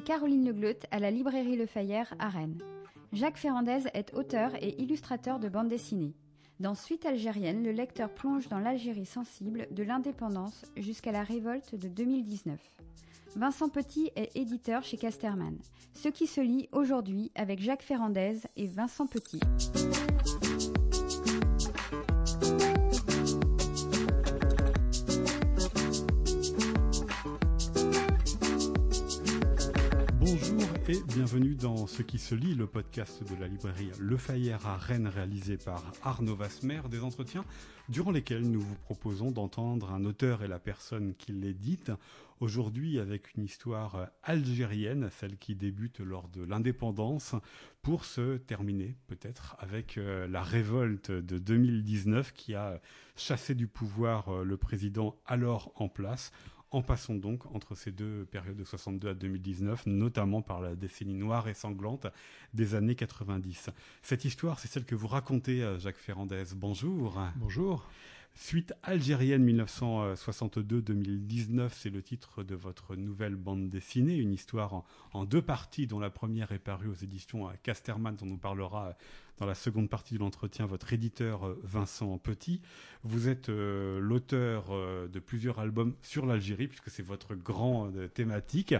Caroline Legleut à la librairie Le Fayère à Rennes. Jacques Ferrandez est auteur et illustrateur de bande dessinée. Dans Suite algérienne, le lecteur plonge dans l'Algérie sensible de l'indépendance jusqu'à la révolte de 2019. Vincent Petit est éditeur chez Casterman. Ce qui se lit aujourd'hui avec Jacques Ferrandez et Vincent Petit. Bienvenue dans Ce qui se lit, le podcast de la librairie Le Fayère à Rennes réalisé par Arnaud Vasmer, des entretiens durant lesquels nous vous proposons d'entendre un auteur et la personne qui l'édite, aujourd'hui avec une histoire algérienne, celle qui débute lors de l'indépendance, pour se terminer peut-être avec euh, la révolte de 2019 qui a chassé du pouvoir euh, le président alors en place en passant donc entre ces deux périodes de 62 à 2019, notamment par la décennie noire et sanglante des années 90. Cette histoire, c'est celle que vous racontez, Jacques Ferrandez. Bonjour. Bonjour. Suite algérienne 1962-2019, c'est le titre de votre nouvelle bande dessinée, une histoire en, deux parties dont la première est parue aux éditions Casterman, dont on nous parlera dans la seconde partie de l'entretien votre éditeur euh, Vincent Petit. Vous êtes euh, l'auteur euh, de plusieurs albums sur l'Algérie, puisque c'est votre grand thématique,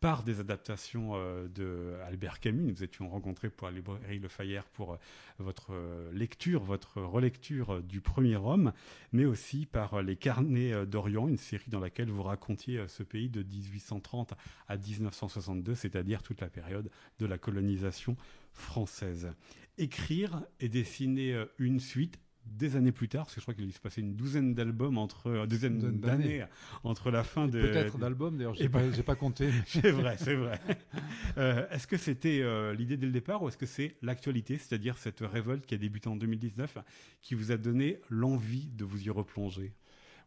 par des adaptations de Albert Camus. Nous étions rencontrés pour la librairie Le Fayère pour votre lecture, votre relecture du premier homme, mais aussi par Les Carnets d'Orient, une série dans laquelle vous racontiez ce pays de 1830 à 1962, c'est-à-dire toute la période de la colonisation française. Écrire et dessiner euh, une suite des années plus tard, parce que je crois qu'il se passait une douzaine d'albums entre euh, douzaine d'années entre la fin de peut-être d'albums d'ailleurs, j'ai pas, pas compté. c'est vrai, c'est vrai. Euh, est-ce que c'était l'idée dès le départ ou est-ce que c'est l'actualité, c'est-à-dire cette révolte qui a débuté en 2019, qui vous a donné l'envie de vous y replonger?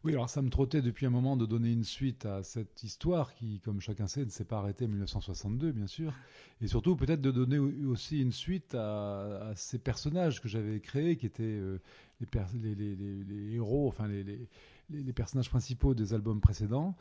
Oui, alors ça me trottait depuis un moment de donner une suite à cette histoire qui, comme chacun sait, ne s'est pas arrêtée en 1962, bien sûr. Et surtout, peut-être de donner aussi une suite à, ces personnages que j'avais créés, qui étaient euh, les, les, héros, enfin les, personnages principaux des albums précédents.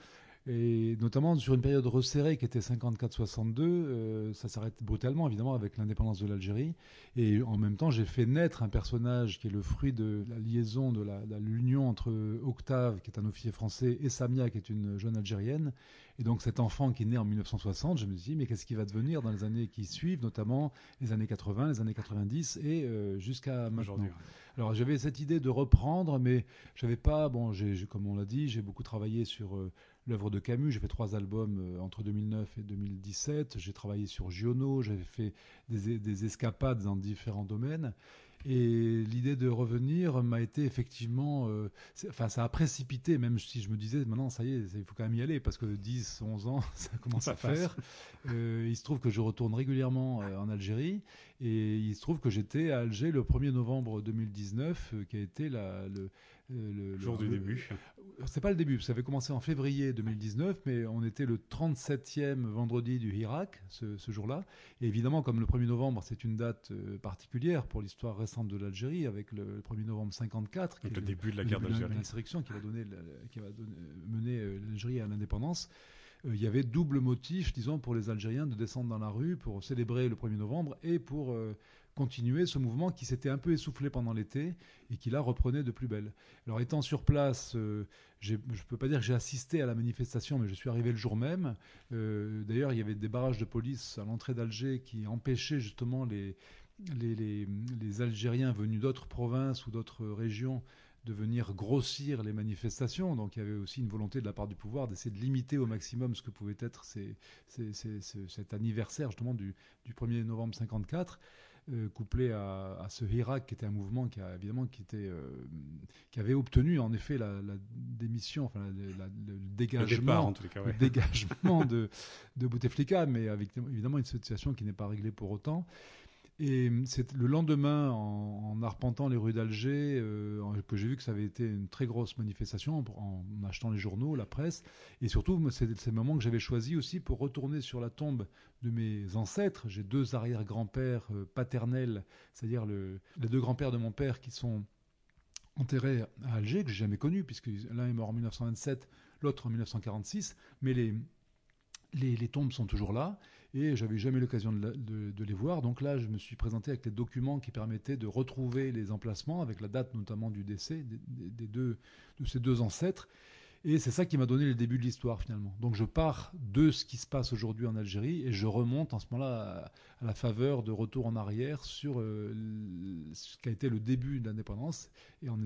Et notamment sur une période resserrée qui était 54-62, euh, ça s'arrête brutalement évidemment avec l'indépendance de l'Algérie. Et en même temps, j'ai fait naître un personnage qui est le fruit de la liaison, de l'union entre Octave, qui est un officier français, et Samia, qui est une jeune Algérienne. Et donc cet enfant qui est né en 1960, je me dis, mais qu'est-ce qui va devenir dans les années qui suivent, notamment les années 80, les années 90 et euh, jusqu'à maintenant. Alors j'avais cette idée de reprendre, mais j'avais pas, bon, comme on l'a dit, j'ai beaucoup travaillé sur euh, l'œuvre de Camus. J'ai fait trois albums euh, entre 2009 et 2017. J'ai travaillé sur Giono. J'avais fait des, des, escapades dans différents domaines. Et l'idée de revenir m'a été effectivement, euh, enfin ça a précipité, même si je me disais maintenant ça y est, il faut quand même y aller parce que 10, 11 ans, ça commence à faire. Euh, il se trouve que je retourne régulièrement euh, en Algérie et il se trouve que j'étais à Alger le 1er novembre 2019, qui a été la, le, le, jour du début. C'est pas le début, ça avait commencé en février 2019, mais on était le 37e vendredi du Hirak ce, ce jour-là. Et évidemment, comme le 1er novembre, c'est une date euh, particulière pour l'histoire récente de l'Algérie, avec le, 1er novembre 54, qui est le, début de la guerre d'Algérie, l'insurrection qui va donner, qui va mener euh, l'Algérie à l'indépendance. Euh, il y avait double motif, disons, pour les Algériens de descendre dans la rue pour célébrer le 1er novembre et pour continuer ce mouvement qui s'était un peu essoufflé pendant l'été et qui là reprenait de plus belle. Alors étant sur place, euh, je ne peux pas dire que j'ai assisté à la manifestation, mais je suis arrivé le jour même. Euh, d'ailleurs, il y avait des barrages de police à l'entrée d'Alger qui empêchaient justement les, les, les Algériens venus d'autres provinces ou d'autres régions de venir grossir les manifestations. Donc il y avait aussi une volonté de la part du pouvoir d'essayer de limiter au maximum ce que pouvait être cet anniversaire justement du, du 1er novembre 54. Euh, couplé à, ce Hirak qui était un mouvement qui a évidemment qui était euh, qui avait obtenu en effet la, démission, enfin le dégagement, le, dégagement de de Bouteflika, mais avec évidemment une situation qui n'est pas réglée pour autant. Et c'est le lendemain, en, arpentant les rues d'Alger, euh, que j'ai vu que ça avait été une très grosse manifestation, en, achetant les journaux, la presse. Et surtout, c'est le moment que j'avais choisi aussi pour retourner sur la tombe de mes ancêtres. J'ai deux arrière-grands-pères euh, paternels, c'est-à-dire le, les deux grands-pères de mon père qui sont enterrés à Alger, que j'ai jamais connus, puisque l'un est mort en 1927, l'autre en 1946. Mais les, les, tombes sont toujours là. et j'avais jamais l'occasion de, les voir. Donc là, je me suis présenté avec les documents qui permettaient de retrouver les emplacements, avec la date notamment du décès des deux, de ces deux ancêtres. Et c'est ça qui m'a donné le début de l'histoire finalement. Donc je pars de ce qui se passe aujourd'hui en Algérie et je remonte en ce moment-là à, la faveur de retour en arrière sur euh, ce qui a été le début de l'indépendance et en,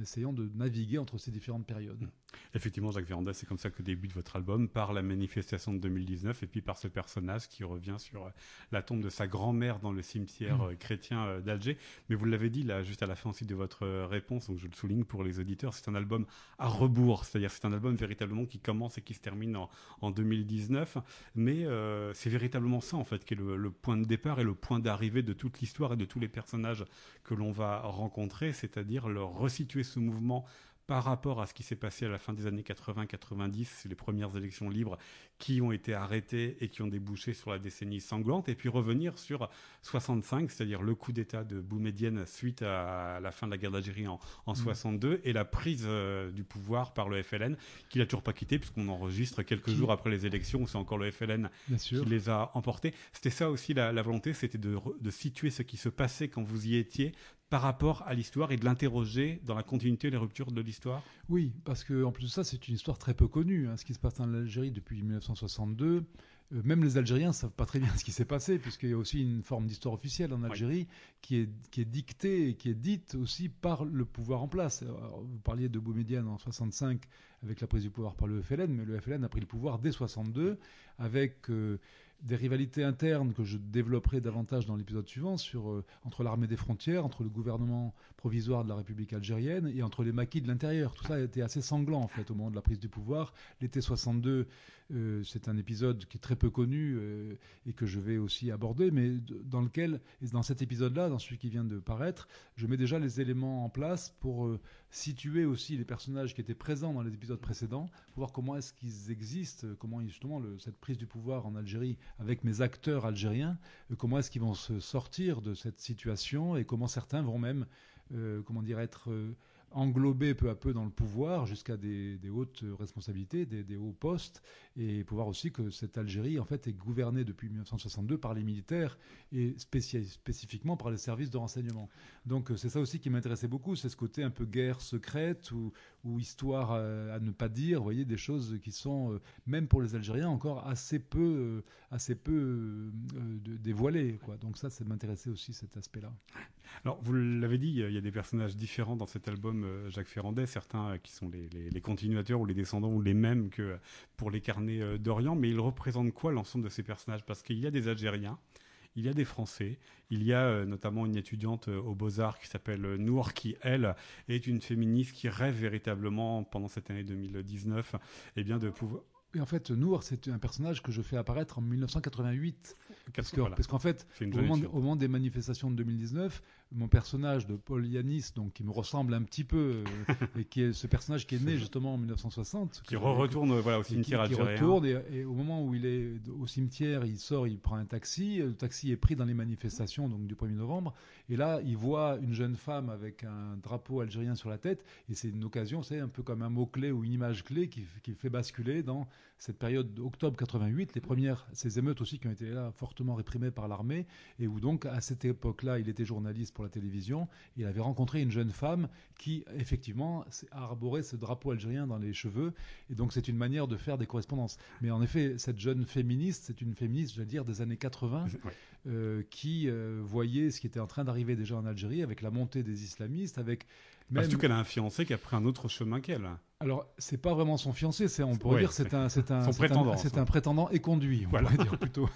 essayant de naviguer entre ces différentes périodes. Effectivement, Jacques Véranda, c'est comme ça que débute votre album, par la manifestation de 2019 et puis par ce personnage qui revient sur euh, la tombe de sa grand-mère dans le cimetière mmh. euh, chrétien d'Alger. Mais vous l'avez dit là, juste à la fin aussi de votre réponse, donc je le souligne pour les auditeurs, c'est un album à rebours, c'est-à-dire c'est un album véritablement qui commence et qui se termine en, 2019. Mais euh, c'est véritablement ça, en fait, qui est le, point de départ et le point d'arrivée de toute l'histoire et de tous les personnages que l'on va rencontrer, c'est-à-dire leur resituer ce mouvement par rapport à ce qui s'est passé à la fin des années 80-90, les premières élections libres qui ont été arrêtées et qui ont débouché sur la décennie sanglante, et puis revenir sur 65, c'est-à-dire le coup d'État de Boumedienne suite à la fin de la guerre d'Algérie en, 62, mmh. et la prise euh, du pouvoir par le FLN, qui l'a toujours pas quitté, puisqu'on enregistre quelques jours après les élections, où c'est encore le FLN qui les a emportés. C'était ça aussi la, volonté, c'était de, de situer ce qui se passait quand vous y étiez par rapport à l'histoire et de l'interroger dans la continuité des ruptures de l'histoire? Oui, parce que en plus de ça, c'est une histoire très peu connue. Hein, ce qui se passe en Algérie depuis 1962, euh, même les Algériens ne savent pas très bien ce qui s'est passé, puisqu'il y a aussi une forme d'histoire officielle en Algérie qui, est, qui est dictée et qui est dite aussi par le pouvoir en place. vous parliez de Boumediene en 65 avec la prise du pouvoir par le FLN, mais le FLN a pris le pouvoir dès 62 avec euh, des rivalités internes que je développerai davantage dans l'épisode suivant sur, euh, entre l'armée des frontières, entre le gouvernement provisoire de la République algérienne et entre les maquis de l'intérieur. Tout ça a été assez sanglant en fait au moment de la prise du pouvoir. L'été 62, euh, c'est un épisode qui est très peu connu euh, et que je vais aussi aborder, mais dans lequel, dans cet épisode-là, dans celui qui vient de paraître, je mets déjà les éléments en place pour situer aussi les personnages qui étaient présents dans les épisodes précédents, voir comment est-ce qu'ils existent, comment justement cette prise du pouvoir en Algérie avec mes acteurs algériens, comment est-ce qu'ils vont se sortir de cette situation et comment certains vont même, comment dire, être englobé peu à peu dans le pouvoir jusqu'à des, hautes responsabilités, des, hauts postes, et pouvoir aussi que cette Algérie en fait est gouvernée depuis 1962 par les militaires et spécifiquement par les services de renseignement. Donc c'est ça aussi qui m'intéressait beaucoup, c'est ce côté un peu guerre secrète ou, histoire à, ne pas dire, voyez, des choses qui sont euh, même pour les Algériens encore assez peu, euh, assez peu euh, dévoilées. Quoi. Donc ça, ça m'intéressait aussi cet aspect-là. Alors vous l'avez dit, il y a des personnages différents dans cet album euh, Jacques Ferrandet, certains euh, qui sont les, continuateurs ou les descendants ou les mêmes que pour les carnets euh, d'Orient, mais ils représentent quoi l'ensemble de ces personnages? Parce qu'il y a des Algériens, il y a des Français, il y a notamment une étudiante aux Beaux-Arts qui s'appelle Nour, qui, elle, est une féministe qui rêve véritablement, pendant cette année 2019, eh bien, de pouvoir... Et en fait, Nour, c'est un personnage que je fais apparaître en 1988. Parce qu'en fait, au moment, au moment, des manifestations de 2019, mon personnage de Paul Yanis, donc qui me ressemble un petit peu, euh, et qui est ce personnage qui est né justement en 1960, qui retourne voilà au cimetière algérien. Qui retourne et, au moment où il est au cimetière, il sort, il prend un taxi. Le taxi est pris dans les manifestations donc du 1er novembre, et là il voit une jeune femme avec un drapeau algérien sur la tête, et c'est une occasion, c'est un peu comme un mot clé ou une image clé qui, qui fait basculer dans cette période d'octobre 88, les premières ces émeutes aussi qui ont été là fortement réprimées par l'armée, et où donc à cette époque-là il était journaliste pour la télévision. Il avait rencontré une jeune femme qui, effectivement, a arboré ce drapeau algérien dans les cheveux. Et donc, c'est une manière de faire des correspondances. Mais en effet, cette jeune féministe, c'est une féministe, je vais dire, des années 80, euh, qui euh, voyait ce qui était en train d'arriver déjà en Algérie avec la montée des islamistes, avec même... Surtout qu'elle a un fiancé qui a pris un autre chemin qu'elle. Alors, c'est pas vraiment son fiancé, c'est on pourrait dire c'est un c'est un prétendant, c'est un, prétendant éconduit, on pourrait dire plutôt.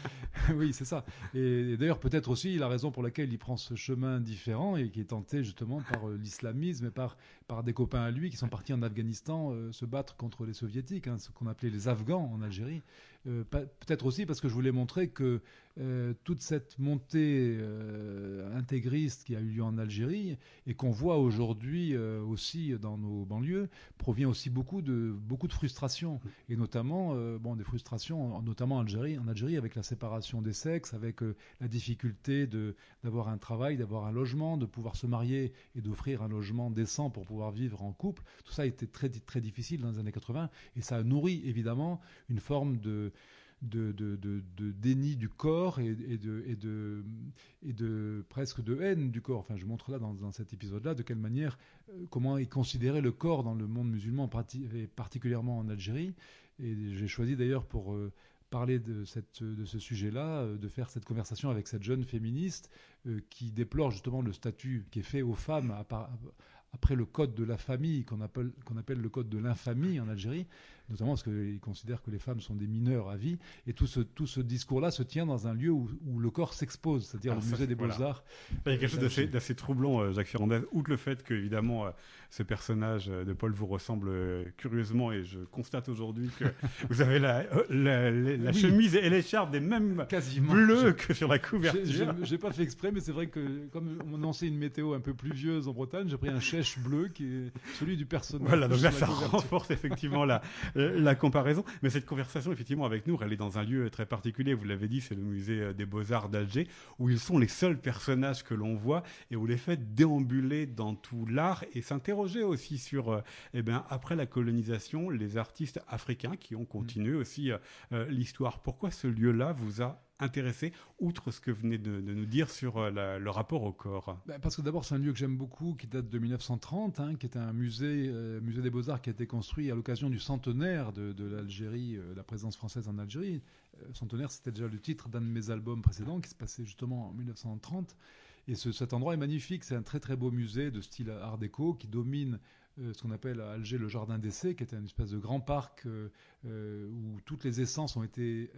oui, c'est ça. Et, d'ailleurs, peut-être aussi la raison pour laquelle il prend ce chemin différent et qui est tenté justement par euh, l'islamisme et par par des copains à lui qui sont partis en Afghanistan euh, se battre contre les soviétiques, hein, ce qu'on appelait les Afghans en Algérie. Euh, peut-être aussi parce que je voulais montrer que euh, toute cette montée euh, intégriste qui a eu lieu en Algérie et qu'on voit aujourd'hui aussi dans nos banlieues provient aussi beaucoup de beaucoup de frustrations et notamment bon des frustrations notamment en Algérie en Algérie avec la séparation des sexes avec la difficulté de d'avoir un travail d'avoir un logement de pouvoir se marier et d'offrir un logement décent pour pouvoir vivre en couple. Tout ça été très très difficile dans les années 80 et ça a nourri évidemment une forme de de, déni du corps et, de, presque de haine du corps. Enfin, je montre là dans, cet épisode-là de quelle manière, euh, comment est considéré le corps dans le monde musulman, et particulièrement en Algérie. Et j'ai choisi d'ailleurs pour euh, parler de, ce sujet-là, euh, de faire cette conversation avec cette jeune féministe qui déplore justement le statut qui est fait aux femmes après le code de la famille, qu'on appelle le code de l'infamie en Algérie, notamment parce qu'ils considèrent que les femmes sont des mineurs à vie. Et tout ce, tout ce discours-là se tient dans un lieu où, où le corps s'expose, c'est-à-dire le musée des Beaux-Arts. Il y a quelque chose d'assez troublant, euh, Jacques Ferrandez, outre le fait que, évidemment, euh, ce personnage euh, de Paul vous ressemble curieusement, et je constate aujourd'hui que vous avez la, la, chemise et l'écharpe des mêmes Quasiment. bleus que sur la couverture. J'ai pas fait exprès, mais c'est vrai que, comme on annonçait une météo un peu pluvieuse en Bretagne, j'ai pris un chèche bleu qui est celui du personnage. Voilà, donc là, ça renforce effectivement la, euh, la comparaison. Mais cette conversation, effectivement, avec nous, elle est dans un lieu très particulier. Vous l'avez dit, c'est le musée euh, des Beaux-Arts d'Alger, où ils sont les seuls personnages que l'on voit et où les fait déambuler dans tout l'art et s'interroger aussi sur, euh, eh bien, après la colonisation, les artistes africains qui ont continué aussi l'histoire. Pourquoi ce lieu-là vous a intéressé, outre ce que vous venez de, nous dire sur euh, le rapport au corps ben, Parce que d'abord, c'est un lieu que j'aime beaucoup, qui date de 1930, hein, qui est un musée, euh, musée des beaux-arts qui a été construit à l'occasion du centenaire de, l'Algérie, euh, la présence française en Algérie. centenaire, c'était déjà le titre d'un de mes albums précédents, qui se passait justement en 1930. Et cet endroit est magnifique, c'est un très très beau musée de style art déco qui domine ce qu'on appelle à Alger le jardin d'essai, qui était une espèce de grand parc euh, euh, où toutes les essences ont été,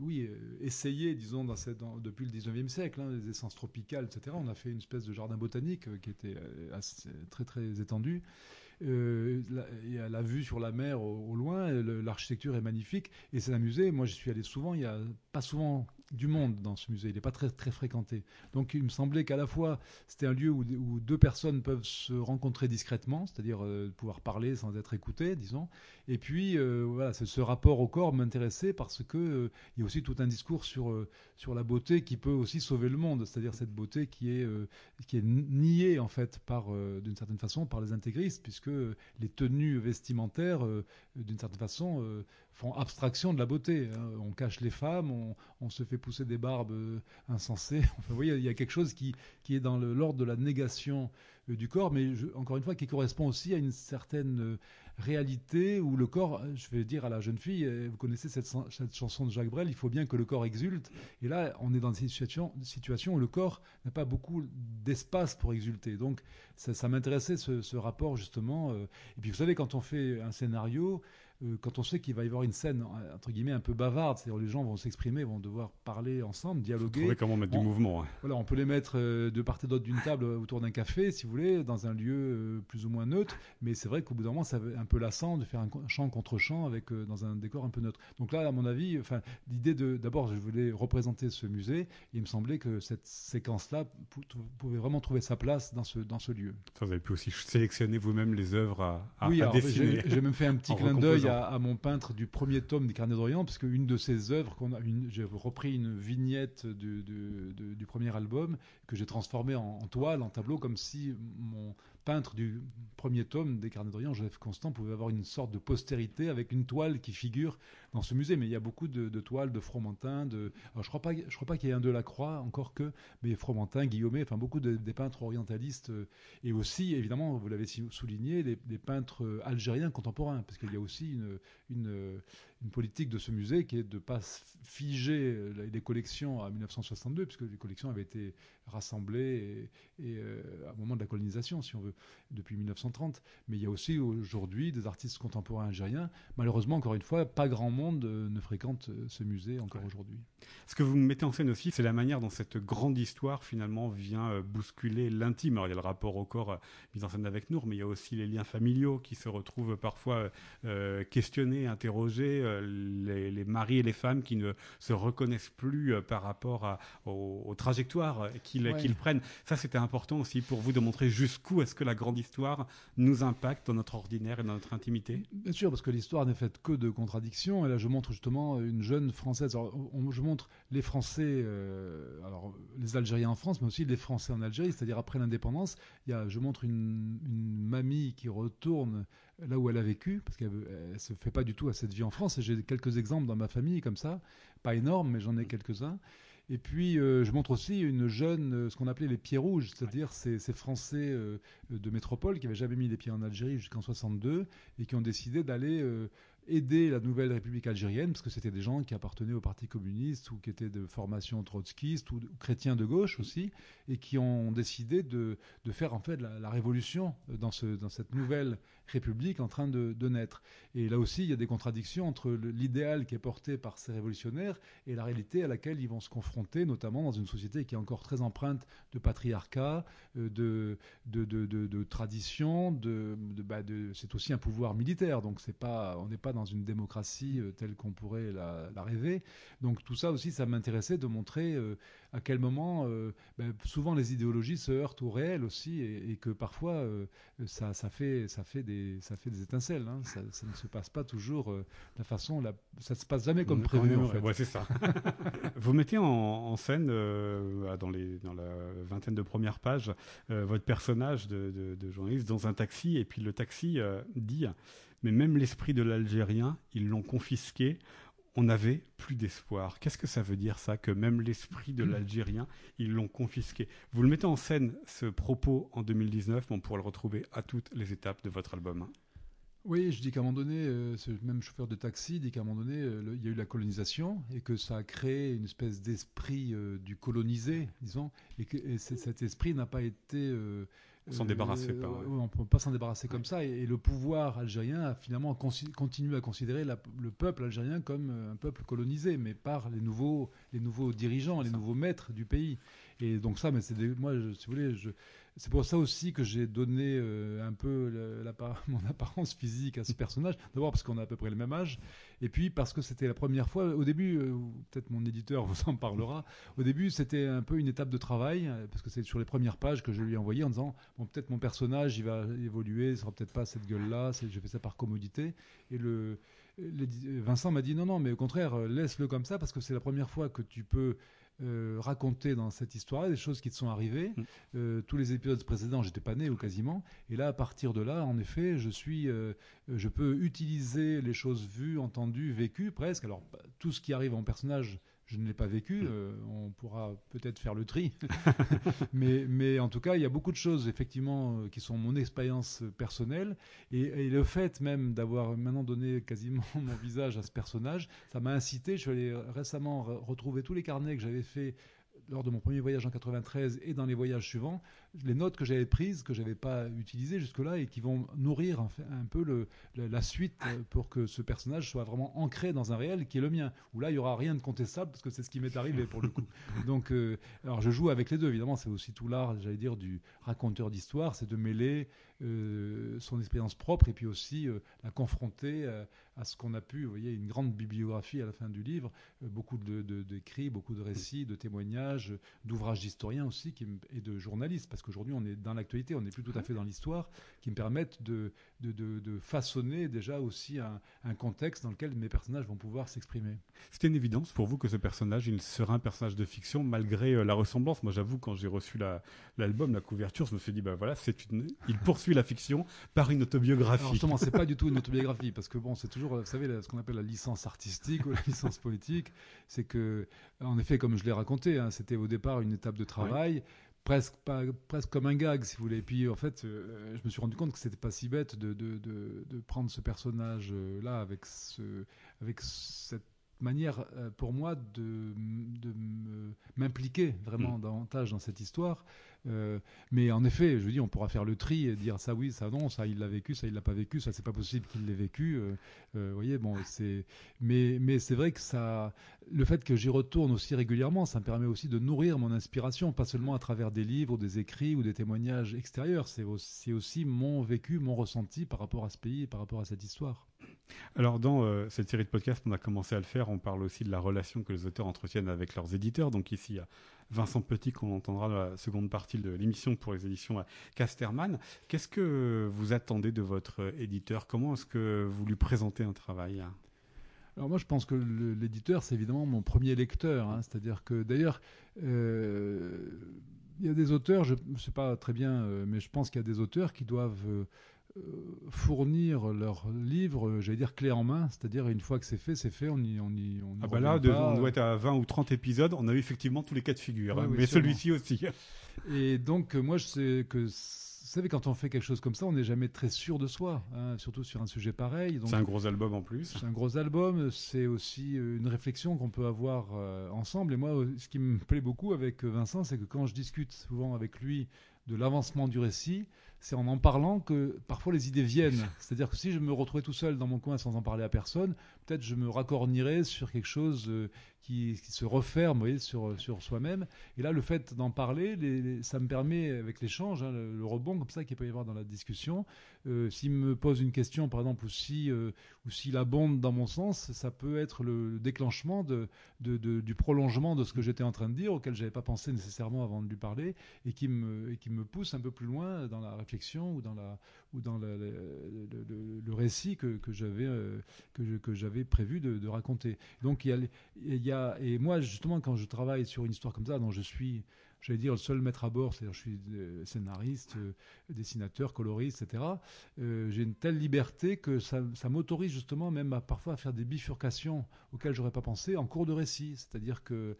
oui, essayées, disons, dans depuis le 19e siècle, hein, les essences tropicales, etc. On a fait une espèce de jardin botanique qui était très très étendu. il y a la vue sur la mer au, loin, l'architecture est magnifique et c'est un musée. Moi, j'y suis allé souvent. Il y a pas souvent du monde dans ce musée. Il n'est pas très, très fréquenté. Donc il me semblait qu'à la fois c'était un lieu où, deux personnes peuvent se rencontrer discrètement, c'est-à-dire euh, pouvoir parler sans être écoutées, disons. Et puis euh, voilà, ce rapport au corps m'intéressait parce que euh, y a aussi tout un discours sur sur la beauté qui peut aussi sauver le monde, c'est-à-dire cette beauté qui est qui est niée en fait par d'une certaine façon par les intégristes, puisque les tenues vestimentaires d'une certaine façon font abstraction de la beauté. Hein. On cache les femmes, on, se fait pousser des barbes euh, insensées. Enfin, vous voyez, il y a quelque chose qui, qui est dans l'ordre de la négation euh, du corps, mais encore une fois, qui correspond aussi à une certaine euh, réalité où le corps, je vais dire à la jeune fille, vous connaissez cette, chanson de Jacques Brel, il faut bien que le corps exulte. Et là, on est dans une situation, situation où le corps n'a pas beaucoup d'espace pour exulter. Donc, ça, m'intéressait ce, rapport justement. Et puis, vous savez, quand on fait un scénario, euh, quand on sait qu'il va y avoir une scène entre guillemets un peu bavarde, c'est-à-dire les gens vont s'exprimer, vont devoir parler ensemble, dialoguer. Trouver comment mettre du mouvement. Voilà, on peut les mettre euh, de part et d'autre d'une table autour d'un café, si vous voulez, dans un lieu euh, plus ou moins neutre. Mais c'est vrai qu'au bout d'un moment, c'est un peu lassant de faire un chant contre chant avec dans un décor un peu neutre. Donc là, à mon avis, enfin, l'idée de, d'abord, je voulais représenter ce musée. Et il me semblait que cette séquence-là pouvait vraiment trouver sa place dans ce dans ce lieu. vous avez pu aussi sélectionner vous-même les œuvres à, à, oui, dessiner. J'ai même fait un petit clin d'œil à, mon peintre du premier tome des Carnets d'Orient, parce qu'une de ses œuvres, qu'on a, j'ai repris une vignette du, premier album que j'ai transformé en, en, toile, en tableau, comme si mon peintre du premier tome des Carnets d'Orient, Joseph Constant, pouvait avoir une sorte de postérité avec une toile qui figure dans ce musée. Mais il y a beaucoup de, toiles de Fromentin, je crois pas, crois pas qu'il y ait un de la Croix encore que, mais Fromentin, Guillaumet, enfin beaucoup de, des peintres orientalistes euh, et aussi évidemment, vous l'avez souligné, des, peintres euh, algériens contemporains, parce qu'il y a aussi une, politique de ce musée qui est de pas figer euh, les collections à 1962, puisque les collections avaient été rassemblées et, à un moment de la colonisation, si on veut, depuis 1930. Mais il y a aussi aujourd'hui des artistes contemporains algériens. Malheureusement, encore une fois, pas grand monde euh, ne fréquente euh, ce musée encore aujourd'hui. Ce que vous mettez en scène aussi, c'est la manière dont cette grande histoire finalement vient euh, bousculer l'intime. Alors il y a le rapport au corps mis en scène avec Nour, mais il y a aussi les liens familiaux qui se retrouvent parfois questionnés, interrogés, les, maris et les femmes qui ne se reconnaissent plus par rapport à, aux, trajectoires qu'ils prennent. Ça, c'était important aussi pour vous de montrer jusqu'où est-ce que la grande histoire nous impacte dans notre ordinaire et dans notre intimité? Bien sûr, parce que l'histoire n'est faite que de contradictions. Là, je montre justement une jeune Française. je montre les Français, euh, alors les Algériens en France, mais aussi les Français en Algérie, c'est-à-dire après l'indépendance. je montre une, une mamie qui retourne là où elle a vécu, parce qu'elle ne se fait pas du tout à cette vie en France. J'ai quelques exemples dans ma famille comme ça, pas énormes, mais j'en ai quelques-uns. Et puis, je montre aussi une jeune, ce qu'on appelait les pieds rouges, c'est-à-dire ces, Français de métropole qui n'avaient jamais mis les pieds en Algérie jusqu'en 62 et qui ont décidé d'aller aider la nouvelle République algérienne, parce que c'était des gens qui appartenaient au Parti communiste ou qui étaient de formation trotskiste ou chrétiens de gauche aussi, et qui ont décidé de, de faire en fait la, révolution dans, ce, dans cette nouvelle République en train de, naître. Et là aussi, il y a des contradictions entre l'idéal qui est porté par ces révolutionnaires et la réalité à laquelle ils vont se confronter, notamment dans une société qui est encore très empreinte de patriarcat, euh, de, de, tradition, bah c'est aussi un pouvoir militaire, donc on n'est pas dans une démocratie euh, telle qu'on pourrait la, rêver. Donc tout ça aussi, ça m'intéressait de montrer euh, à quel moment, ben, souvent les idéologies se heurtent au réel aussi, et, que parfois ça, fait des, ça fait des étincelles. Hein. Ça, ne se passe pas toujours de la façon, la, ça se passe jamais comme prévu. En fait. c'est ça. Vous mettez en, scène dans, les, dans la vingtaine de premières pages votre personnage de, de, journaliste dans un taxi, et puis le taxi dit mais même l'esprit de l'Algérien, ils l'ont confisqué. On n'avait plus d'espoir. Qu'est-ce que ça veut dire ça, que même l'esprit de l'Algérien, ils l'ont confisqué? Vous le mettez en scène, ce propos, en 2019, on pourra le retrouver à toutes les étapes de votre album. Oui, je dis qu'à un moment donné, euh, ce même chauffeur de taxi dit qu'à un moment donné, euh, il y a eu la colonisation et que ça a créé une espèce d'esprit euh, du colonisé, disons, et que cet esprit n'a pas été S'en débarrasser pas. On ne peut pas s'en débarrasser comme ça. Et, le pouvoir algérien a finalement continué à considérer le peuple algérien comme un peuple colonisé, mais par les nouveaux, les nouveaux dirigeants, les nouveaux maîtres du pays. Et donc ça, mais c'est moi, si vous voulez, c'est pour ça aussi que j'ai donné euh, un peu mon apparence physique à ce personnage. D'abord parce qu'on a à peu près le même âge, et puis parce que c'était la première fois. Au début, euh, peut-être mon éditeur vous en parlera. Au début, c'était un peu une étape de travail, euh, parce que c'est sur les premières pages que je lui ai envoyé en disant bon, peut-être mon personnage, il va évoluer, ce sera peut-être pas cette gueule-là. Je fais ça par commodité. Et le Vincent m'a dit non, non, mais au contraire, laisse-le comme ça, parce que c'est la première fois que tu peux euh, raconter dans cette histoire des choses qui te sont arrivées. Mm. Euh, tous les épisodes précédents, j'étais pas né ou quasiment. Et là, à partir de là, en effet, je suis, euh, je peux utiliser les choses vues, entendues, vécues presque. Alors, tout ce qui arrive en personnage, je ne l'ai pas vécu. Euh, on pourra peut-être faire le tri. mais, mais en tout cas, il y a beaucoup de choses, effectivement, euh, qui sont mon expérience personnelle. Et, le fait même d'avoir maintenant donné quasiment mon visage à ce personnage, ça m'a incité. Je suis allé récemment retrouver tous les carnets que j'avais fait lors de mon premier voyage en 93 et dans les voyages suivants, les notes que j'avais prises, que j'avais pas utilisées jusque-là et qui vont nourrir un, peu le, la suite pour que ce personnage soit vraiment ancré dans un réel qui est le mien. Où là, il y aura rien de contestable parce que c'est ce qui m'est arrivé pour le coup. Donc, euh, alors je joue avec les deux. Évidemment, c'est aussi tout l'art, j'allais dire, du raconteur d'histoire, c'est de mêler euh, son expérience propre et puis aussi euh, la confronter à ce qu'on a pu. Vous voyez, une grande bibliographie à la fin du livre, beaucoup d'écrits, de, beaucoup de récits, de témoignages, d'ouvrages d'historiens aussi qui, et de journalistes. Parce qu'aujourd'hui on est dans l'actualité, on n'est plus tout à fait dans l'histoire, qui me permettent de, de, façonner déjà aussi un, contexte dans lequel mes personnages vont pouvoir s'exprimer. C'était une évidence pour vous que ce personnage, il sera un personnage de fiction malgré euh, la ressemblance. Moi j'avoue, quand j'ai reçu l'album, la, couverture, je me suis dit, bah voilà, c'est une, il poursuit la fiction par une autobiographie. Alors justement, c'est pas du tout une autobiographie, parce que bon, c'est toujours, vous savez, ce qu'on appelle la licence artistique ou la licence politique, c'est que, en effet, comme je l'ai raconté, hein, c'était au départ une étape de travail presque pas, presque comme un gag si vous voulez et puis en fait euh, je me suis rendu compte que c'était pas si bête de, de, de, prendre ce personnage euh, là avec ce avec cette manière euh, pour moi de, de m'impliquer vraiment mm. davantage dans cette histoire euh, mais en effet, je dis, on pourra faire le tri et dire ça oui, ça non, ça il l'a vécu, ça il l'a pas vécu, ça c'est pas possible qu'il l'ait vécu. Euh, euh, vous voyez, bon, c'est, mais mais c'est vrai que ça, le fait que j'y retourne aussi régulièrement, ça me permet aussi de nourrir mon inspiration, pas seulement à travers des livres, des écrits ou des témoignages extérieurs. C'est aussi, aussi mon vécu, mon ressenti par rapport à ce pays, et par rapport à cette histoire. Alors dans cette série de podcasts, on a commencé à le faire. On parle aussi de la relation que les auteurs entretiennent avec leurs éditeurs. Donc ici, il y a Vincent Petit qu'on entendra dans la seconde partie de l'émission pour les éditions Casterman. Qu'est-ce que vous attendez de votre éditeur? Comment est-ce que vous lui présentez un travail? Alors moi, je pense que l'éditeur, c'est évidemment mon premier lecteur. Hein. C'est-à-dire que, d'ailleurs, euh, il y a des auteurs, je ne sais pas très bien, euh, mais je pense qu'il y a des auteurs qui doivent fournir leurs livres, j'allais dire clé en main, c'est-à-dire une fois que c'est fait, c'est fait, on y, on y, on ah bah là, on doit être à 20 ou 30 épisodes, on a eu effectivement tous les cas de figure, hein, mais celui-ci aussi. Et donc, moi, je sais que vous savez, quand on fait quelque chose comme ça, on n'est jamais très sûr de soi, hein, surtout sur un sujet pareil. C'est un gros album en plus. C'est un gros album, c'est aussi euh, une réflexion qu'on peut avoir euh, ensemble. Et moi, ce qui me plaît beaucoup avec Vincent, c'est que quand je discute souvent avec lui de l'avancement du récit, c'est en en parlant que parfois les idées viennent. C'est-à-dire que si je me retrouvais tout seul dans mon coin sans en parler à personne, peut-être je me raccornirais sur quelque chose euh, qui, se referme voyez, sur, sur soi-même. Et là, le fait d'en parler, les, ça me permet, avec l'échange, hein, le, rebond comme ça qu'il peut y avoir dans la discussion, euh, s'il me pose une question, par exemple, ou si euh, ou s'il abonde dans mon sens, ça peut être le, déclenchement de, de, du prolongement de ce que j'étais en train de dire, auquel j'avais pas pensé nécessairement avant de lui parler, et qui me, et qui me pousse un peu plus loin dans la réflexion ou dans la ou dans le, récit que, que j'avais euh, que, que j'avais prévu de, de, raconter. Donc il y a, il y a et moi justement quand je travaille sur une histoire comme ça, dont je suis j'allais dire, le seul maître à bord, c'est-à-dire je suis euh, scénariste, euh, dessinateur, coloriste, etc. Euh, j'ai une telle liberté que ça, m'autorise justement même à, parfois à faire des bifurcations auxquelles j'aurais pas pensé en cours de récit. C'est-à-dire que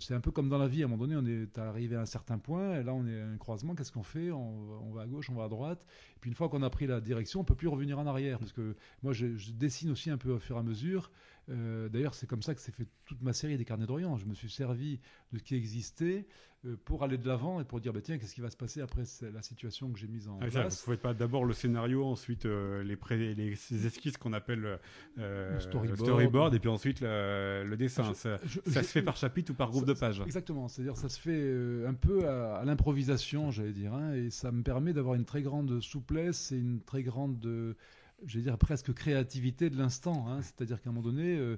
c'est un peu comme dans la vie, à un moment donné, on est arrivé à un certain point, et là on est à un croisement, qu'est-ce qu'on fait? On, va à gauche, on va à droite, et puis une fois qu'on a pris la direction, on peut plus revenir en arrière, parce que moi je dessine aussi un peu au fur et à mesure, euh, d'ailleurs, c'est comme ça que s'est fait toute ma série des carnets d'Orient. Je me suis servi de ce qui existait euh, pour aller de l'avant et pour dire, bah, tiens, qu'est-ce qui va se passer après la situation que j'ai mise en ah, place. vous ne faites pas d'abord le scénario, ensuite euh, les, les esquisses qu'on appelle le storyboard. et puis ensuite le, dessin. ça, se fait par chapitre ou par groupe de pages Exactement. C'est-à-dire ça se fait un peu à, l'improvisation, j'allais dire. Hein, et ça me permet d'avoir une très grande souplesse et une très grande je vais dire presque créativité de l'instant. Hein. C'est-à-dire qu'à un moment donné, euh,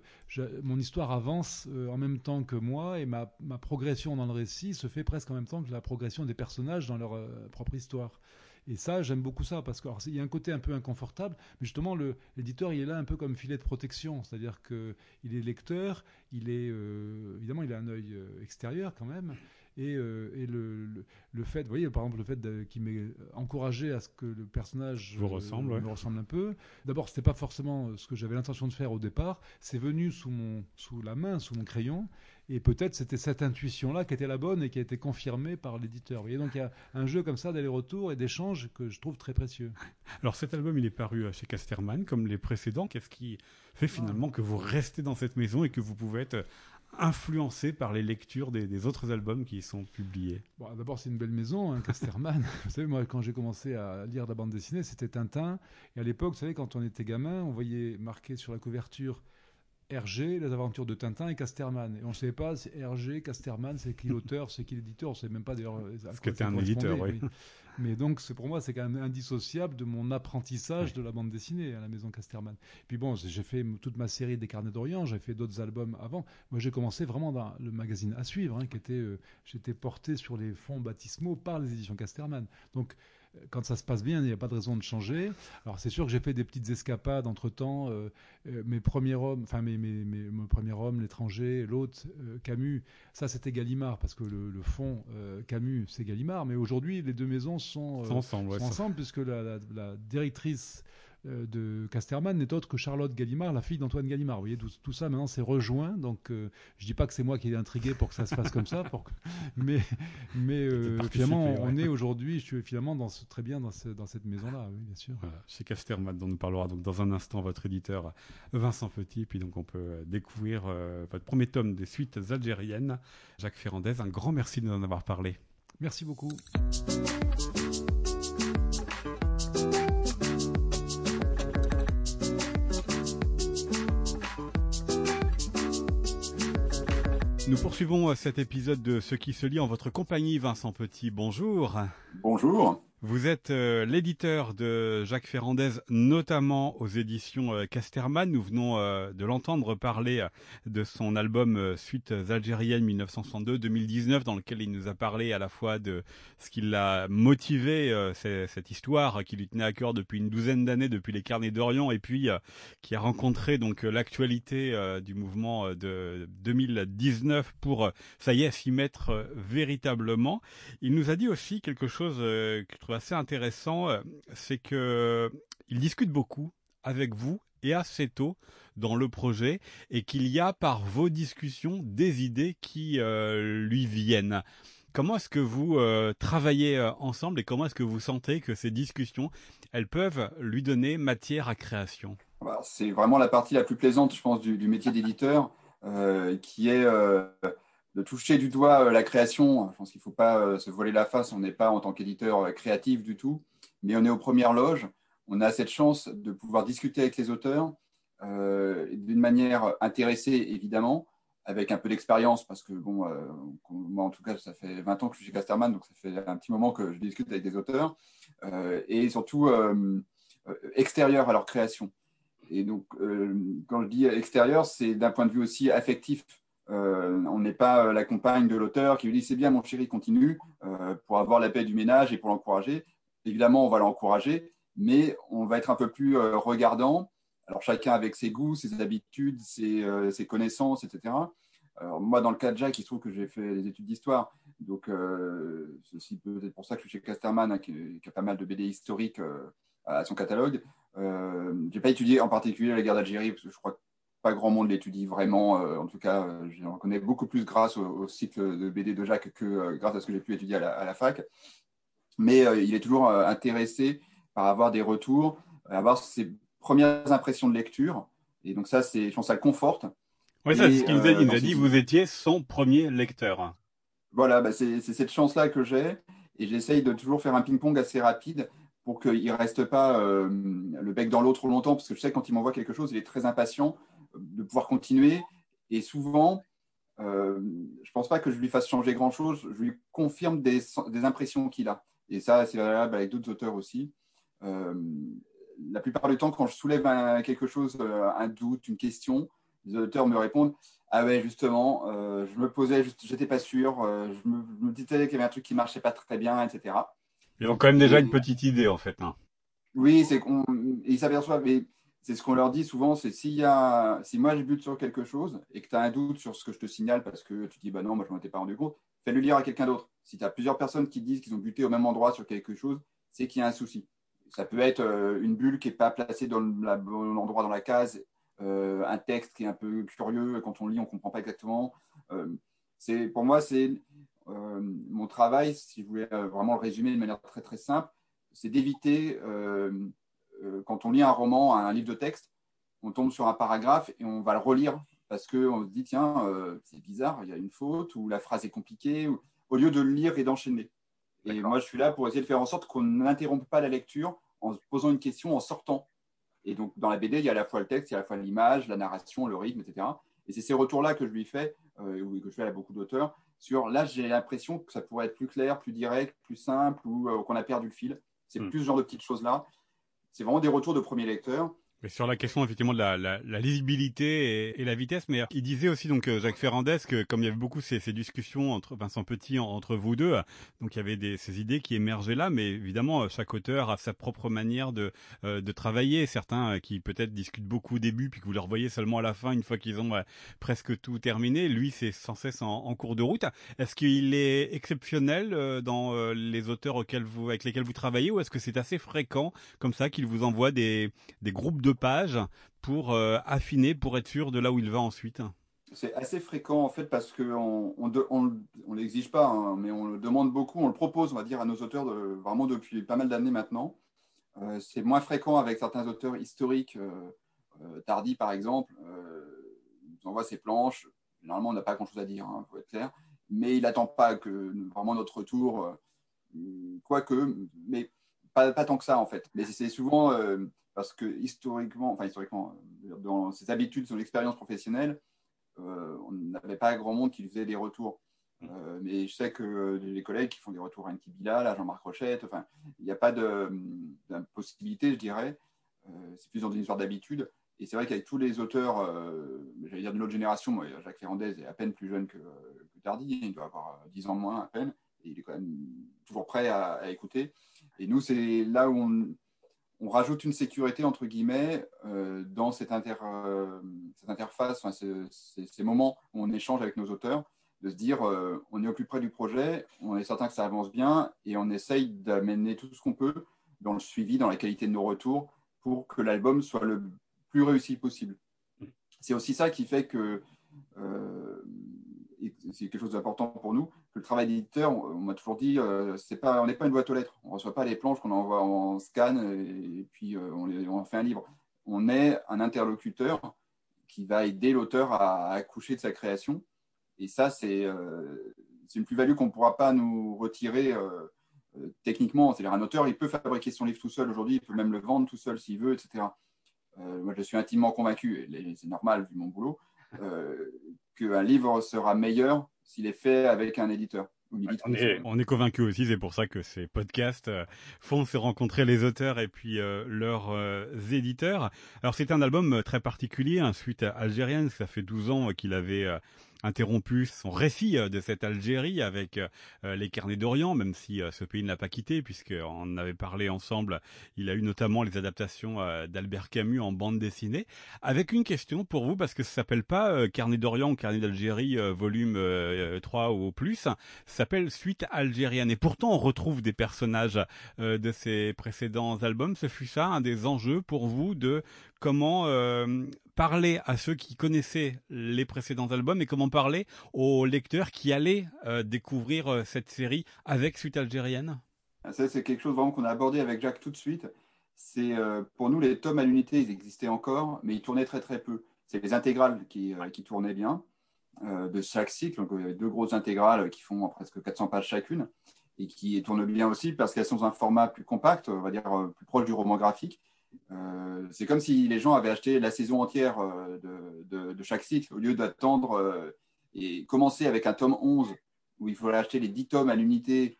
mon histoire avance euh, en même temps que moi et ma, progression dans le récit se fait presque en même temps que la progression des personnages dans leur euh, propre histoire. Et ça, j'aime beaucoup ça parce qu'il y a un côté un peu inconfortable, mais justement, l'éditeur, il est là un peu comme filet de protection, c'est-à-dire qu'il est lecteur, il est évidemment, il a un œil extérieur quand même, et, euh, et le, le, fait, vous voyez, par exemple, le fait qui m'ait encouragé à ce que le personnage Vous ressemble, me ressemble un peu. D'abord, c'était pas forcément ce que j'avais l'intention de faire au départ. C'est venu sous mon, sous la main, sous mon crayon. Et peut-être c'était cette intuition-là qui était la bonne et qui a été confirmée par l'éditeur. Vous voyez, donc il y a un jeu comme ça d'aller-retour et d'échange que je trouve très précieux. Alors cet album, il est paru euh, chez Casterman, comme les précédents. Qu'est-ce qui fait finalement que vous restez dans cette maison et que vous pouvez être influencé par les lectures des, autres albums qui y sont publiés bon, D'abord, c'est une belle maison, hein, Casterman. vous savez, moi, quand j'ai commencé à lire la bande dessinée, c'était Tintin. Et à l'époque, vous savez, quand on était gamin, on voyait marqué sur la couverture Hergé, les aventures de Tintin et Casterman. Et on ne savait pas si Hergé, Casterman, c'est qui l'auteur, c'est qui l'éditeur. On ne savait même pas d'ailleurs. Ce qu'était un éditeur, oui. Mais donc, c'est pour moi, c'est quand même indissociable de mon apprentissage de la bande dessinée à la maison Casterman. Puis bon, j'ai fait toute ma série des Carnets d'Orient, j'ai fait d'autres albums avant. Moi, j'ai commencé vraiment dans le magazine à suivre, hein, qui était, euh, j'étais porté sur les fonds baptismaux par les éditions Casterman. Donc, quand ça se passe bien, il n'y a pas de raison de changer. Alors c'est sûr que j'ai fait des petites escapades entre temps. Euh, euh, mes premiers hommes, enfin mes, mes, mes, mon premier homme, l'étranger, l'autre, euh, Camus, ça c'était Gallimard parce que le, le fond Camus c'est Gallimard. Mais aujourd'hui les deux maisons sont, ensemble, sont ensemble puisque la, la, la directrice de Casterman n'est autre que Charlotte Gallimard, la fille d'Antoine Gallimard. Vous voyez, tout, ça maintenant c'est rejoint. Donc je euh, je dis pas que c'est moi qui ai intrigué pour que ça se fasse comme ça, pour mais mais euh, finalement on est aujourd'hui, je suis finalement dans très bien dans, dans cette maison-là, oui, bien sûr. chez Casterman, dont nous parlera donc dans un instant votre éditeur Vincent Petit, puis donc on peut découvrir votre premier tome des suites algériennes. Jacques Ferrandez, un grand merci de nous en avoir parlé. Merci beaucoup. Nous poursuivons euh, cet épisode de Ce qui se lit en votre compagnie, Vincent Petit. Bonjour. Bonjour. Vous êtes euh, l'éditeur de Jacques Ferrandez, notamment aux éditions euh, Casterman. Nous venons euh, de l'entendre parler de son album Suites algériennes 1962-2019, dans lequel il nous a parlé à la fois de ce qui l'a motivé, cette histoire qui lui tenait à cœur depuis une douzaine d'années, depuis les Carnets d'Orient, et puis qui a rencontré donc l'actualité du mouvement de 2019 pour, ça y est, s'y mettre véritablement. Il nous a dit aussi quelque chose que trouve assez intéressant, c'est que il discute beaucoup avec vous et assez tôt dans le projet et qu'il y a par vos discussions des idées qui lui viennent. Comment est-ce que vous travaillez ensemble et comment est-ce que vous sentez que ces discussions, elles peuvent lui donner matière à création? Bah, C'est vraiment la partie la plus plaisante, je pense, du, métier d'éditeur, qui est de toucher du doigt la création. Je pense qu'il ne faut pas se voiler la face, on n'est pas en tant qu'éditeur créatif du tout, mais on est aux premières loges. On a cette chance de pouvoir discuter avec les auteurs d'une manière intéressée, évidemment, avec un peu d'expérience, parce que, bon, euh, moi en tout cas, ça fait 20 ans que je suis chez Casterman, donc ça fait un petit moment que je discute avec des auteurs, euh, et surtout euh, extérieur à leur création. Et donc, quand je dis extérieur, c'est d'un point de vue aussi affectif. On n'est pas la compagne de l'auteur qui lui dit c'est bien mon chéri, continue, pour avoir la paix du ménage et pour l'encourager. Évidemment, on va l'encourager, mais on va être un peu plus regardant alors chacun avec ses goûts, ses habitudes, ses, euh, connaissances, etc. Alors, moi, dans le cas de Jacques, il se trouve que j'ai fait des études d'histoire. Donc, euh, c'est peut-être pour ça que je suis chez Casterman, hein, qui, a pas mal de BD historiques euh, à son catalogue. je n'ai pas étudié en particulier la guerre d'Algérie, parce que je crois que pas grand monde l'étudie vraiment. en tout cas, j'en connais beaucoup plus grâce au, cycle de BD de Jacques que grâce à ce que j'ai pu étudier à la, à la fac. Mais il est toujours intéressé par avoir des retours, avoir ses premières impressions de lecture. Et donc ça, c'est, je pense, ça le conforte. Oui, c'est ce qu'il nous a dit. Il nous a dit, vous étiez son premier lecteur. Voilà, bah c'est cette chance-là que j'ai. Et j'essaye de toujours faire un ping-pong assez rapide pour qu'il ne reste pas euh, le bec dans l'eau trop longtemps, parce que je sais que quand il m'envoie quelque chose, il est très impatient de pouvoir continuer. Et souvent, euh, je ne pense pas que je lui fasse changer grand-chose, je lui confirme des, des impressions qu'il a. Et ça, c'est valable avec d'autres auteurs aussi. Euh, la plupart du temps, quand je soulève quelque chose, euh, un doute, une question, les auteurs me répondent Ah ouais, justement, euh, je me posais, je n'étais pas sûr, je, me, disais qu'il y avait un truc qui marchait pas très bien, etc. Ils ont quand même déjà une petite idée, en fait. Hein. Oui, c'est qu'on, ils s'aperçoivent, mais c'est ce qu'on leur dit souvent c'est si moi je bute sur quelque chose et que tu as un doute sur ce que je te signale parce que tu dis bah non, moi je m'en étais pas rendu compte, fais-le lire à quelqu'un d'autre. Si tu as plusieurs personnes qui disent qu'ils ont buté au même endroit sur quelque chose, c'est qu'il y a un souci. Ça peut être euh, une bulle qui n'est pas placée dans le bon endroit dans la case, euh, un texte qui est un peu curieux, quand on lit, on ne comprend pas exactement. Euh, pour moi, c'est mon travail, si je voulais vraiment le résumer de manière très très simple, c'est d'éviter, quand on lit un roman, un livre de texte, on tombe sur un paragraphe et on va le relire parce qu'on se dit, tiens, c'est bizarre, il y a une faute, ou la phrase est compliquée, au lieu de le lire et d'enchaîner. Et moi, je suis là pour essayer de faire en sorte qu'on n'interrompe pas la lecture en se posant une question en sortant. Et donc, dans la BD, il y a à la fois le texte, il y a à la fois l'image, la narration, le rythme, etc. Et c'est ces retours-là que je lui fais, euh, ou que je fais à beaucoup d'auteurs, sur là, j'ai l'impression que ça pourrait être plus clair, plus direct, plus simple, ou euh, qu'on a perdu le fil. C'est hmm. plus ce genre de petites choses-là. C'est vraiment des retours de premier lecteur sur la question effectivement de la, la, la lisibilité et, et, la vitesse, mais il disait aussi donc euh, Jacques Ferrandez que comme il y avait beaucoup ces, ces discussions entre Vincent Petit entre vous deux, donc il y avait des, ces idées qui émergeaient là, mais évidemment chaque auteur a sa propre manière de, euh, de travailler. Certains euh, qui peut-être discutent beaucoup au début puis que vous les revoyez seulement à la fin une fois qu'ils ont presque tout terminé. Lui c'est sans cesse en, en, cours de route. Est-ce qu'il est exceptionnel dans les auteurs auxquels vous avec lesquels vous travaillez ou est-ce que c'est assez fréquent comme ça qu'il vous envoie des, des groupes de pages pour euh, affiner, pour être sûr de là où il va ensuite C'est assez fréquent en fait parce qu'on on, l'exige pas, hein, mais on le demande beaucoup, on le propose, on va dire, à nos auteurs de, vraiment depuis pas mal d'années maintenant. Euh, c'est moins fréquent avec certains auteurs historiques, euh, Tardy par exemple, il nous envoie ses planches. Généralement, on n'a pas grand-chose à dire, il hein, être clair, mais il n'attend pas que vraiment notre retour, quoique, mais pas, tant que ça en fait. Mais c'est souvent parce que historiquement, enfin historiquement, euh, dans ses habitudes, son expérience professionnelle, euh, on n'avait pas grand monde qui faisait des retours. Mm. Euh, mais je sais que les collègues qui font des retours à Nki Bilal, à Jean-Marc Rochette, enfin, il n'y a pas de, possibilité, je dirais. c'est plus dans une histoire d'habitude. Et c'est vrai qu'avec tous les auteurs, j'allais dire de notre génération, moi, Jacques Ferrandez est à peine plus jeune que, que Tardy, il doit avoir 10 ans moins à peine, et il est quand même toujours prêt à, à écouter. Et nous, c'est là où on, on rajoute une sécurité, entre guillemets, euh, dans cette, euh, interface, ces, moments où on échange avec nos auteurs, de se dire on est au plus près du projet, on est certain que ça avance bien et on essaye d'amener tout ce qu'on peut dans le suivi, dans la qualité de nos retours pour que l'album soit le plus réussi possible. C'est aussi ça qui fait que c'est quelque chose d'important pour nous, que le travail d'éditeur, on, m'a toujours dit, euh, pas, on n'est pas une boîte aux lettres. On ne reçoit pas les planches qu'on envoie en scan et, puis euh, on, on, fait un livre. On est un interlocuteur qui va aider l'auteur à, accoucher de sa création. Et ça, c'est euh, une plus-value qu'on ne pourra pas nous retirer techniquement. C'est-à-dire, un auteur, il peut fabriquer son livre tout seul aujourd'hui, il peut même le vendre tout seul s'il veut, etc. moi, je suis intimement convaincu, et c'est normal vu mon boulot, qu'un livre sera meilleur s'il est fait avec un éditeur. On est, on convaincu aussi, c'est pour ça que ces podcasts euh, font se rencontrer les auteurs et puis euh, leurs euh, éditeurs. Alors c'est un album très particulier, un suite algérienne, ça fait 12 ans qu'il avait interrompu son récit euh, de cette Algérie avec euh, euh, les carnets d'Orient, même si ce pays ne l'a pas quitté, puisqu'on avait parlé ensemble. Il a eu notamment les adaptations d'Albert Camus en bande dessinée. Avec une question pour vous, parce que ça s'appelle pas Carnet d'Orient ou Carnet d'Algérie volume 3 ou plus, ça s'appelle Suite algérienne. Et pourtant, on retrouve des personnages de ces précédents albums. Ce fut ça un des enjeux pour vous de comment parler à ceux qui connaissaient les précédents albums et comment parler aux lecteurs qui allaient euh, découvrir euh, cette série avec Suite Algérienne ah, Ça, c'est quelque chose vraiment qu'on a abordé avec Jacques tout de suite. C'est euh, pour nous les tomes à l'unité, ils existaient encore, mais ils tournaient très très peu. C'est les intégrales qui, qui tournaient bien de chaque cycle. Donc, il y avait deux grosses intégrales qui font presque 400 pages chacune et qui tournent bien aussi parce qu'elles sont dans un format plus compact, on va dire plus proche du roman graphique. Euh, c'est comme si les gens avaient acheté la saison entière euh, de, chaque cycle au lieu d'attendre euh, et commencer avec un tome 11 où il faudrait acheter les 10 tomes à l'unité.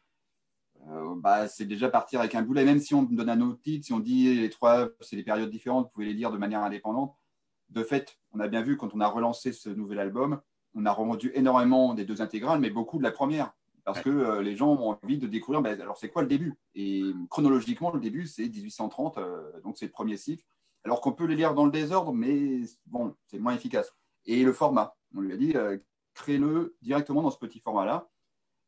Bah, c'est déjà partir avec un boulet, même si on donne un autre titre, si on dit les trois, c'est des périodes différentes, vous pouvez les lire de manière indépendante. De fait, on a bien vu quand on a relancé ce nouvel album, on a revendu énormément des deux intégrales, mais beaucoup de la première parce que euh, les gens ont envie de découvrir, ben, alors c'est quoi le début? Et chronologiquement, le début, c'est 1830, euh, donc c'est le premier cycle. Alors qu'on peut les lire dans le désordre, mais bon, c'est moins efficace. Et le format, on lui a dit, euh, crée-le directement dans ce petit format-là.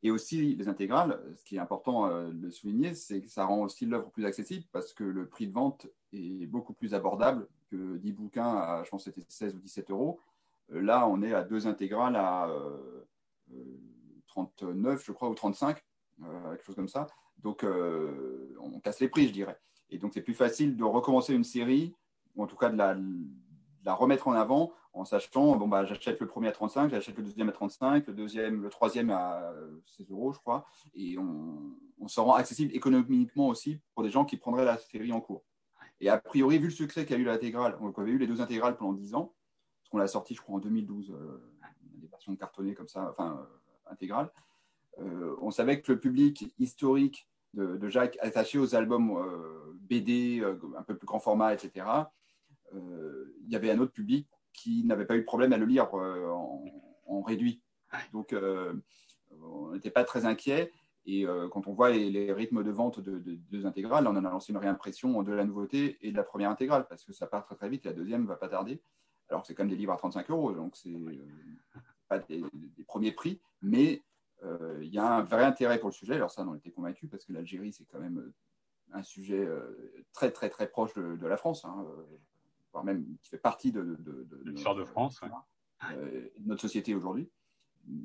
Et aussi les intégrales, ce qui est important de souligner, c'est que ça rend aussi l'œuvre plus accessible parce que le prix de vente est beaucoup plus abordable que 10 bouquins à, je pense c'était 16 ou 17 euros. Là, on est à deux intégrales à 39, je crois, ou 35, euh, quelque chose comme ça. Donc, euh, on casse les prix, je dirais. Et donc, c'est plus facile de recommencer une série, ou en tout cas de la, remettre en avant en sachant, bon, bah, j'achète le premier à 35, j'achète le deuxième à 35, le deuxième, le troisième à 16 euros, je crois. Et on, on se rend accessible économiquement aussi pour des gens qui prendraient la série en cours. Et a priori, vu le succès qu'a eu l'intégrale, on avait eu les deux intégrales pendant 10 ans, parce qu'on l'a sorti, je crois, en 2012, euh, des versions cartonnées comme ça, enfin, intégrale. Euh, on savait que le public historique de, Jacques, attaché aux albums euh, BD, euh, un peu plus grand format, etc., il y avait un autre public qui n'avait pas eu de problème à le lire en, réduit. Donc, on n'était pas très inquiet. Et quand on voit les, rythmes de vente de, deux intégrales, on en a lancé une réimpression de la nouveauté et de la première intégrale, parce que ça part très très vite, la deuxième ne va pas tarder. Alors c'est quand même des livres à 35 euros, donc c'est pas des, premiers prix, mais euh, il y a un vrai intérêt pour le sujet. Alors ça, on était convaincus parce que l'Algérie, c'est quand même euh, un sujet euh, très très très proche de, la France, hein, voire même qui fait partie de, de, de l'histoire de France, notre société aujourd'hui,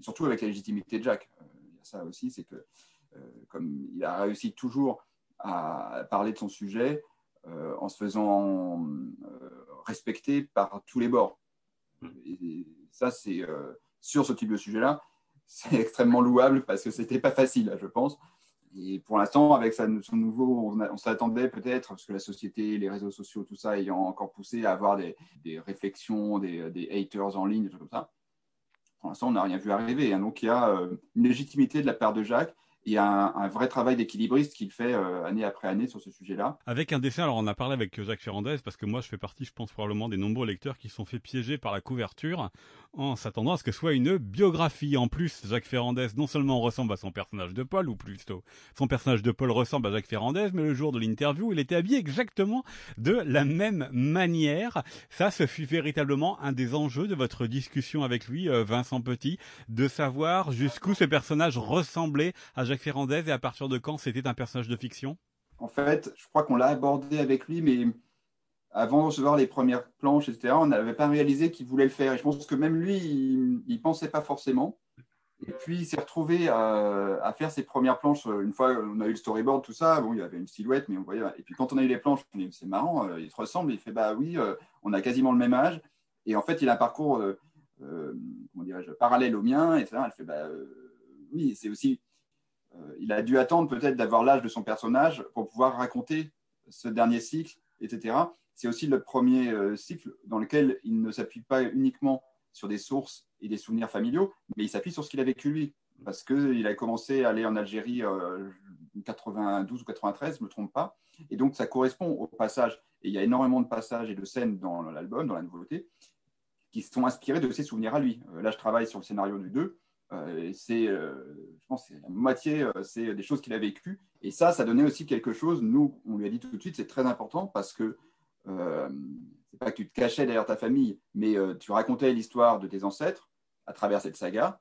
surtout avec la légitimité de Jacques. Il y a ça aussi, c'est que comme il a réussi toujours à parler de son sujet en se faisant respecter par tous les bords. Mmh. Et ça, c'est sur ce type de sujet-là, c'est extrêmement louable parce que c'était pas facile, je pense. Et pour l'instant, avec son nouveau, on, s'attendait peut-être, parce que la société, les réseaux sociaux, tout ça ayant encore poussé à avoir des, réflexions, des, haters en ligne, tout ça. Pour l'instant, on n'a rien vu arriver. Donc, il y a euh, une légitimité de la part de Jacques il y a un, vrai travail d'équilibriste qu'il fait euh, année après année sur ce sujet-là. Avec un dessin, alors on a parlé avec Jacques Ferrandez, parce que moi je fais partie, je pense probablement, des nombreux lecteurs qui sont fait piéger par la couverture en s'attendant à ce que soit une biographie. En plus, Jacques Ferrandez non seulement ressemble à son personnage de Paul, ou plutôt son personnage de Paul ressemble à Jacques Ferrandez, mais le jour de l'interview, il était habillé exactement de la même manière. Ça, ce fut véritablement un des enjeux de votre discussion avec lui, euh, Vincent Petit, de savoir jusqu'où ce personnage ressemblait à Jacques Ferrandez et à partir de quand c'était un personnage de fiction? En fait, je crois qu'on l'a abordé avec lui, mais avant de recevoir les premières planches, etc., on n'avait pas réalisé qu'il voulait le faire. Et je pense que même lui, il ne pensait pas forcément. Et puis, il s'est retrouvé à, faire ses premières planches. Une fois, on a eu le storyboard, tout ça. Bon, il y avait une silhouette, mais on voyait. Et puis, quand on a eu les planches, c'est marrant, euh, il te ressemble. Il fait bah oui, euh, on a quasiment le même âge. Et en fait, il a un parcours, euh, comment dirais-je, parallèle au mien. Et ça, elle fait bah oui, c'est aussi euh, il a dû attendre peut-être d'avoir l'âge de son personnage pour pouvoir raconter ce dernier cycle, etc. C'est aussi le premier euh, cycle dans lequel il ne s'appuie pas uniquement sur des sources et des souvenirs familiaux, mais il s'appuie sur ce qu'il a vécu lui. Parce qu'il a commencé à aller en Algérie euh, 92 ou 93, je ne me trompe pas. Et donc, ça correspond au passage. Et il y a énormément de passages et de scènes dans l'album, dans la nouveauté, qui sont inspirés de ses souvenirs à lui. là, je travaille sur le scénario du 2. Euh, c'est, euh, je pense, la moitié, euh, c'est des choses qu'il a vécues. Et ça, ça donnait aussi quelque chose. Nous, on lui a dit tout de suite, c'est très important parce que c'est pas que tu te cachais derrière ta famille, mais tu racontais l'histoire de tes ancêtres à travers cette saga.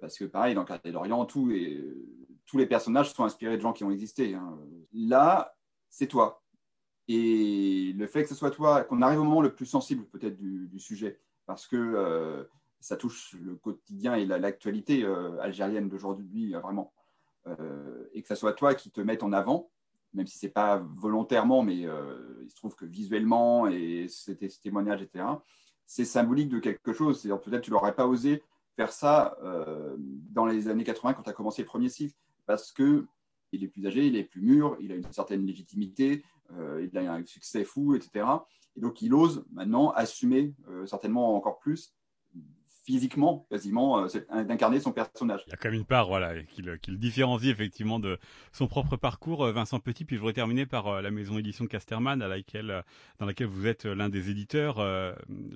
parce que pareil, dans Quartier d'Orient, tout tous les personnages sont inspirés de gens qui ont existé. Hein. Là, c'est toi. Et le fait que ce soit toi, qu'on arrive au moment le plus sensible peut-être du, sujet, parce que ça touche le quotidien et l'actualité euh, algérienne d'aujourd'hui, euh, vraiment. Euh, et que ça soit toi qui te mette en avant, même si ce n'est pas volontairement, mais il se trouve que visuellement et c'était ce témoignage, etc., c'est symbolique de quelque chose. Peut-être tu n'aurais pas osé faire ça dans les années 80 quand tu as commencé le premier cycle, parce que il est plus âgé, il est plus mûr, il a une certaine légitimité, il a un succès fou, etc. Et donc il ose maintenant assumer certainement encore plus physiquement, quasiment, euh, d'incarner son personnage. Il y a quand même une part, voilà, qui le, différencie effectivement de son propre parcours. Euh, Vincent Petit, puis je voudrais terminer par euh, la maison édition Casterman, à laquelle, dans laquelle vous êtes l'un des éditeurs.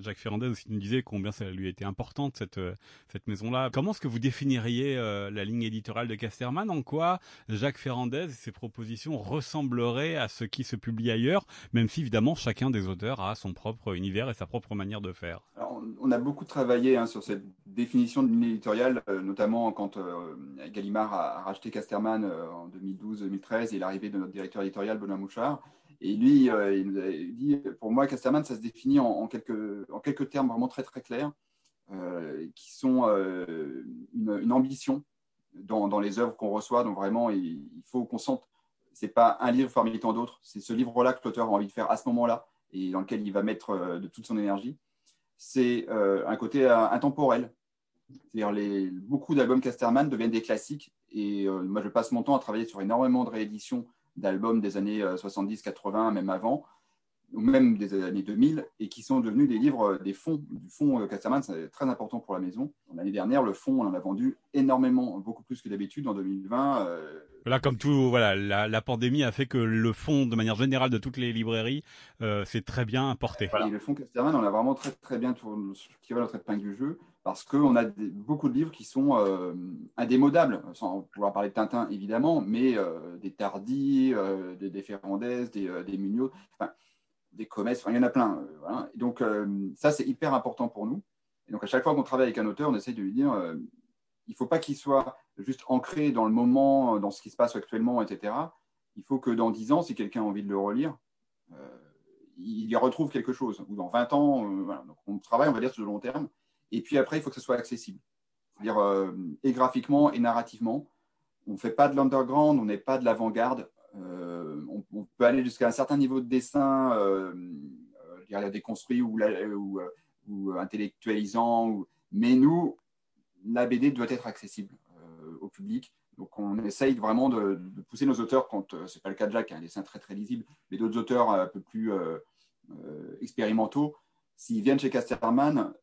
Jacques Ferrandez aussi nous disait combien ça lui été importante cette cette maison-là. Comment est-ce que vous définiriez la ligne éditoriale de Casterman? En quoi Jacques Ferrandez et ses propositions ressembleraient à ce qui se publie ailleurs, même si évidemment chacun des auteurs a son propre univers et sa propre manière de faire? Alors, on a beaucoup travaillé hein, sur cette définition de ligne éditoriale, euh, notamment quand euh, Gallimard a, racheté Casterman euh, en 2012-2013 et l'arrivée de notre directeur éditorial, Benoît Mouchard. Et lui, il nous a dit, pour moi, Casterman, ça se définit en, quelques, termes vraiment très très clairs, qui sont une, ambition dans, dans les œuvres qu'on reçoit. Donc vraiment, il, faut qu'on sente, c'est pas un livre parmi tant d'autres, c'est ce livre-là que l'auteur a envie de faire à ce moment-là et dans lequel il va mettre de toute son énergie c'est euh, un côté euh, intemporel. C'est-à-dire beaucoup d'albums Casterman deviennent des classiques. Et euh, moi, je passe mon temps à travailler sur énormément de rééditions d'albums des années 70, 80, même avant, ou même des années 2000, et qui sont devenus des livres, des fonds. Du fonds Casterman, c'est très important pour la maison. L'année dernière, le fonds, on en a vendu énormément, beaucoup plus que d'habitude. En 2020, Là, comme tout, voilà, la, pandémie a fait que le fond, de manière générale, de toutes les librairies, euh, c'est très bien porté. Et le fond Casterman, on a vraiment très très bien qui va notre épingle du jeu, parce qu'on a beaucoup de livres qui sont euh, indémodables, sans pouvoir parler de Tintin évidemment, mais euh, des Tardy, des, des Ferrandez, des, des Munoz, des Comès, il y en a plein. Et donc ça, c'est hyper important pour nous. Et donc à chaque fois qu'on travaille avec un auteur, on essaie de lui dire, il ne faut pas qu'il soit juste ancré dans le moment, dans ce qui se passe actuellement, etc. Il faut que dans 10 ans, si quelqu'un a envie de le relire, euh, il y retrouve quelque chose. Ou dans 20 ans, euh, on travaille, on va dire, sur le long terme. Et puis après, il faut que ce soit accessible. C'est-à-dire, euh, et graphiquement et narrativement. On ne fait pas de l'underground, on n'est pas de l'avant-garde. On, peut aller jusqu'à un certain niveau de dessin, je dirais déconstruit ou, ou, ou intellectualisant. Mais nous, la BD doit être accessible au public. Donc on essaye vraiment de, pousser nos auteurs quand euh, c'est pas le cas de Jacques, un dessin très très lisible, mais d'autres auteurs un peu plus euh, euh, expérimentaux, s'ils viennent chez Casterman,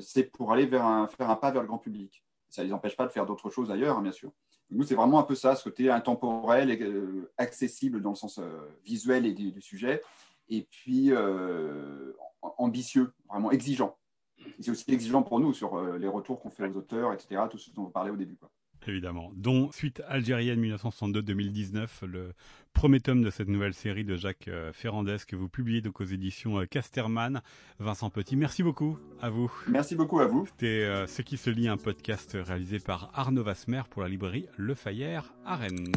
c'est pour aller vers un, faire un pas vers le grand public. Ça ne les empêche pas de faire d'autres choses ailleurs, hein, bien sûr. Nous, c'est vraiment un peu ça, ce côté intemporel et accessible dans le sens visuel et du, sujet, et puis ambitieux, vraiment exigeant. C'est aussi exigeant pour nous sur les retours qu'on fait aux auteurs, etc., tout ce dont on parlait au début. Évidemment. Dont Suite algérienne 1962-2019, le premier tome de cette nouvelle série de Jacques euh, Ferrandez que vous publiez donc aux éditions euh, Casterman. Vincent Petit, merci beaucoup à vous. Merci beaucoup à vous. C'était euh, Ce qui se lit, un podcast réalisé par Arnaud Vasmer pour la librairie Le Fayère à Rennes.